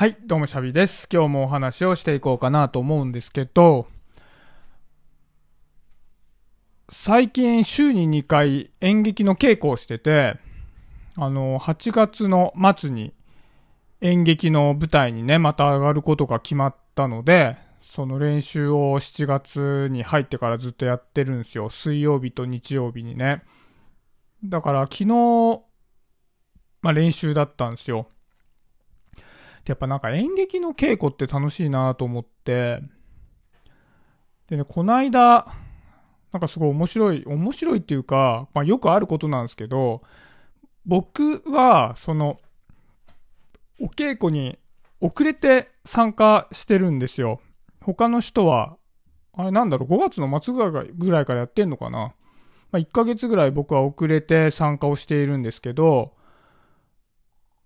はい、どうもシャビです。今日もお話をしていこうかなと思うんですけど、最近週に2回演劇の稽古をしてて、あの、8月の末に演劇の舞台にね、また上がることが決まったので、その練習を7月に入ってからずっとやってるんですよ。水曜日と日曜日にね。だから昨日、まあ練習だったんですよ。でやっぱなんか演劇の稽古って楽しいなと思って、でね、こないだ、なんかすごい面白い、面白いっていうか、まあよくあることなんですけど、僕は、その、お稽古に遅れて参加してるんですよ。他の人は、あれなんだろう、5月の末ぐらいからやってんのかな。まあ1ヶ月ぐらい僕は遅れて参加をしているんですけど、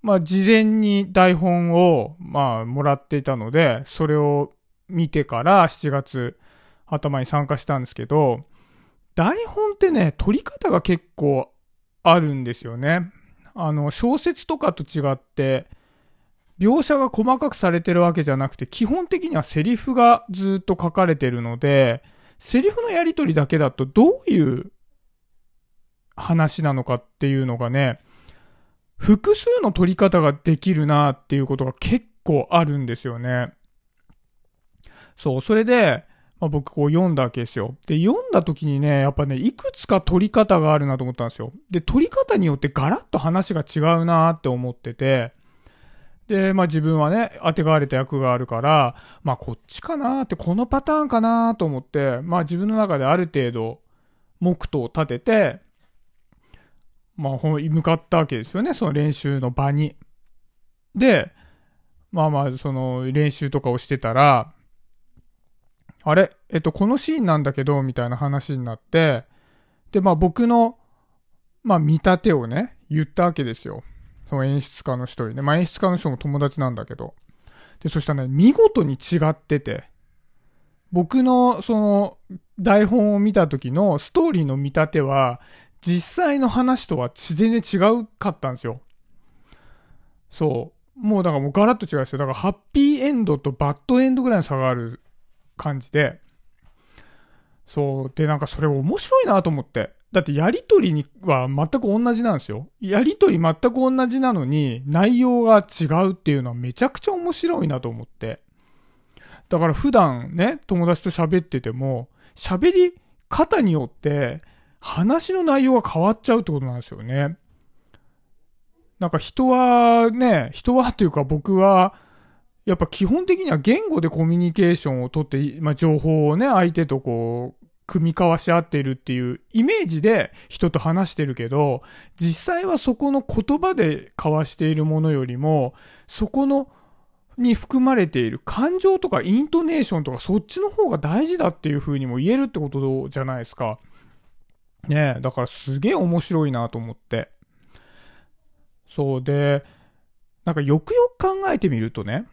まあ、事前に台本を、まあ、もらっていたので、それを見てから7月頭に参加したんですけど、台本ってね、取り方が結構あるんですよね。あの、小説とかと違って、描写が細かくされてるわけじゃなくて、基本的にはセリフがずっと書かれてるので、セリフのやりとりだけだとどういう話なのかっていうのがね、複数の取り方ができるなっていうことが結構あるんですよね。そう、それで、まあ、僕こう読んだわけですよ。で、読んだ時にね、やっぱね、いくつか取り方があるなと思ったんですよ。で、取り方によってガラッと話が違うなって思ってて、で、まあ自分はね、当てがわれた役があるから、まあこっちかなーって、このパターンかなと思って、まあ自分の中である程度、目途を立てて、まあ、向かったわけですよね、その練習の場に。で、まあまあ、その練習とかをしてたら、あれ？えっと、このシーンなんだけど、みたいな話になって、で、まあ僕の、まあ見立てをね、言ったわけですよ。その演出家の人にね。まあ演出家の人も友達なんだけど。で、そしたらね、見事に違ってて、僕の、その、台本を見た時のストーリーの見立ては、実際の話とは全然違うかったんですよ。そう。もうだからもうガラッと違うんですよ。だからハッピーエンドとバッドエンドぐらいの差がある感じで。そう。で、なんかそれ面白いなと思って。だってやりとりには全く同じなんですよ。やりとり全く同じなのに内容が違うっていうのはめちゃくちゃ面白いなと思って。だから普段ね、友達と喋ってても、喋り方によって話の内容が変わっちゃうってことなんですよね。なんか人はね、人はっていうか僕は、やっぱ基本的には言語でコミュニケーションをとって、まあ、情報をね、相手とこう、組み交わし合っているっていうイメージで人と話してるけど、実際はそこの言葉で交わしているものよりも、そこの、に含まれている感情とかイントネーションとかそっちの方が大事だっていう風にも言えるってことじゃないですか。ねえ、だからすげえ面白いなと思って。そうで、なんかよくよく考えてみるとね、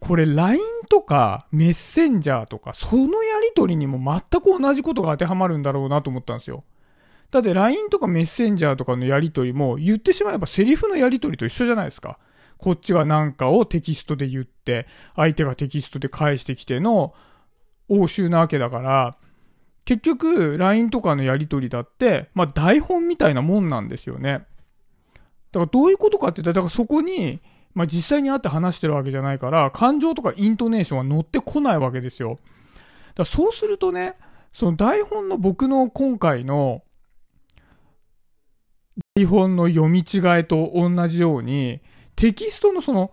これ LINE とかメッセンジャーとかそのやりとりにも全く同じことが当てはまるんだろうなと思ったんですよ。だって LINE とかメッセンジャーとかのやりとりも言ってしまえばセリフのやりとりと一緒じゃないですか。こっちがなんかをテキストで言って、相手がテキストで返してきての応酬なわけだから、結局、LINE とかのやりとりだって、まあ台本みたいなもんなんですよね。だからどういうことかって言ったら、だからそこに、まあ実際に会って話してるわけじゃないから、感情とかイントネーションは乗ってこないわけですよ。だからそうするとね、その台本の僕の今回の台本の読み違いと同じように、テキストのその、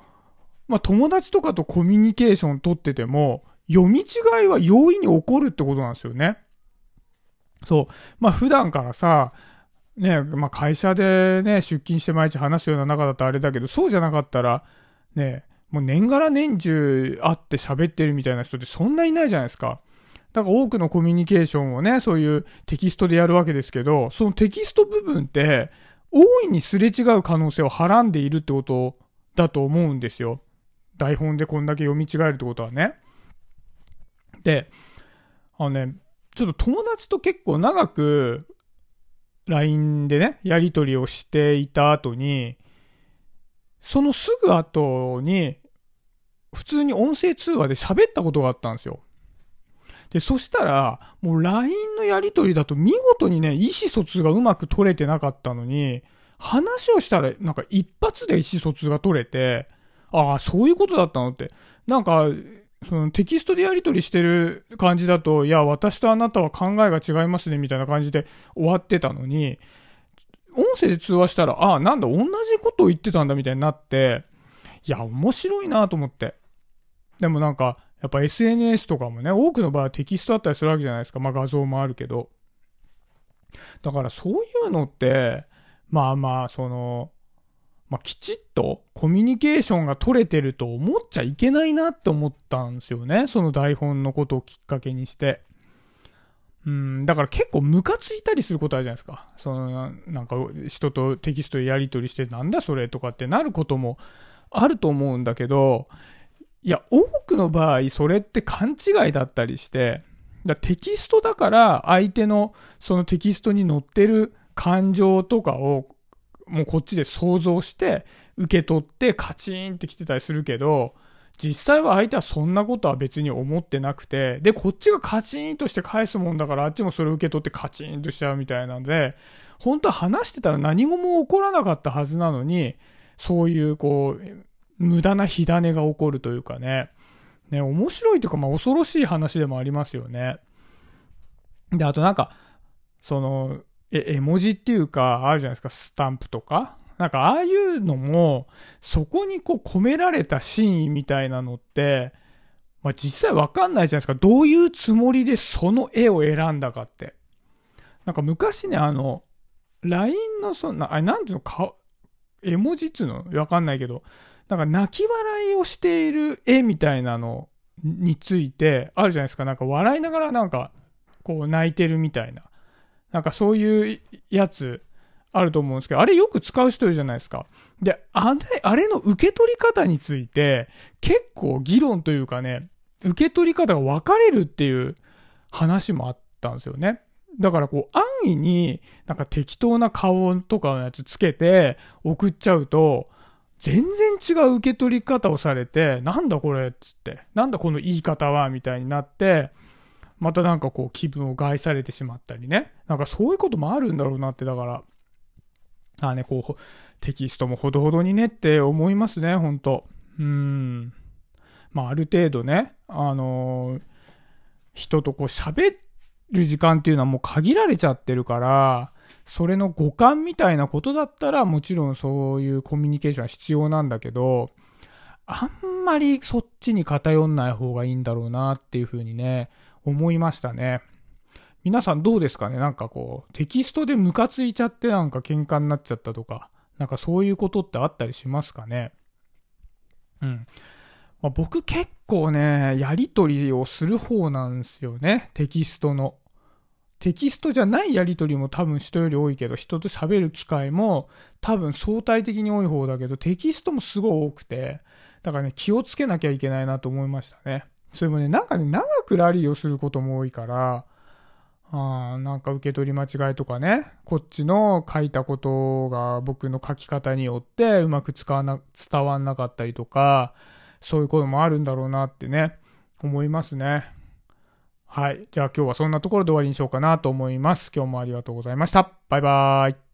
まあ友達とかとコミュニケーション取ってても、読み違いは容易に起こるってことなんですよね。そう。まあ普段からさ、ね、まあ会社でね、出勤して毎日話すような中だとあれだけど、そうじゃなかったら、ね、もう年がら年中会って喋ってるみたいな人ってそんないないじゃないですか。だから多くのコミュニケーションをね、そういうテキストでやるわけですけど、そのテキスト部分って、大いにすれ違う可能性をはらんでいるってことだと思うんですよ。台本でこんだけ読み違えるってことはね。で、あのね、ちょっと友達と結構長く LINE でね、やり取りをしていた後に、そのすぐ後に、普通に音声通話で喋ったことがあったんですよ。で、そしたら、もう LINE のやりとりだと見事にね、意思疎通がうまく取れてなかったのに、話をしたら、なんか一発で意思疎通が取れて、ああ、そういうことだったのって。なんか、そのテキストでやり取りしてる感じだと、いや、私とあなたは考えが違いますね、みたいな感じで終わってたのに、音声で通話したら、ああ、なんだ、同じことを言ってたんだ、みたいになって、いや、面白いなと思って。でもなんか、やっぱ SNS とかもね、多くの場合はテキストだったりするわけじゃないですか。まあ画像もあるけど。だからそういうのって、まあまあ、その、まあ、きちっとコミュニケーションが取れてると思っちゃいけないなって思ったんですよね。その台本のことをきっかけにして。うん、だから結構ムカついたりすることあるじゃないですか。その、なんか人とテキストでやり取りしてなんだそれとかってなることもあると思うんだけど、いや、多くの場合それって勘違いだったりして、だテキストだから相手のそのテキストに載ってる感情とかをもうこっちで想像して受け取ってカチンってきてたりするけど、実際は相手はそんなことは別に思ってなくて、で、こっちがカチンとして返すもんだからあっちもそれを受け取ってカチンとしちゃうみたいなので、本当は話してたら何もも起こらなかったはずなのに、そういうこう、無駄な火種が起こるというかね、ね、面白いというか、まあ恐ろしい話でもありますよね。で、あとなんか、その、絵文字っていうか、あるじゃないですか、スタンプとか。なんか、ああいうのも、そこにこう込められた真意みたいなのって、まあ実際わかんないじゃないですか。どういうつもりでその絵を選んだかって。なんか昔ね、あの、LINE のそんな、あれなんていうの、か、絵文字っていうの？わかんないけど、なんか泣き笑いをしている絵みたいなのについて、あるじゃないですか。なんか笑いながらなんか、こう泣いてるみたいな。なんかそういうやつあると思うんですけど、あれよく使う人いるじゃないですか。で、あれ、あれの受け取り方について、結構議論というかね、受け取り方が分かれるっていう話もあったんですよね。だからこう、安易になんか適当な顔とかのやつつけて送っちゃうと、全然違う受け取り方をされて、なんだこれっつって、なんだこの言い方はみたいになって、またなんかこう気分を害されてしまったりね。なんかそういうこともあるんだろうなって、だから、ああね、こう、テキストもほどほどにねって思いますね、ほんと。うん。まあある程度ね、あのー、人とこう喋る時間っていうのはもう限られちゃってるから、それの五感みたいなことだったらもちろんそういうコミュニケーションは必要なんだけど、あんまりそっちに偏んない方がいいんだろうなっていうふうにね、思いましたね。皆さんどうですかね？なんかこう、テキストでムカついちゃってなんか喧嘩になっちゃったとか、なんかそういうことってあったりしますかね？うん。まあ、僕結構ね、やりとりをする方なんですよね。テキストの。テキストじゃないやりとりも多分人より多いけど、人と喋る機会も多分相対的に多い方だけど、テキストもすごい多くて、だからね、気をつけなきゃいけないなと思いましたね。それもね、なんかね、長くラリーをすることも多いから、あなんか受け取り間違いとかね、こっちの書いたことが僕の書き方によってうまく使わな、伝わんなかったりとか、そういうこともあるんだろうなってね、思いますね。はい。じゃあ今日はそんなところで終わりにしようかなと思います。今日もありがとうございました。バイバーイ。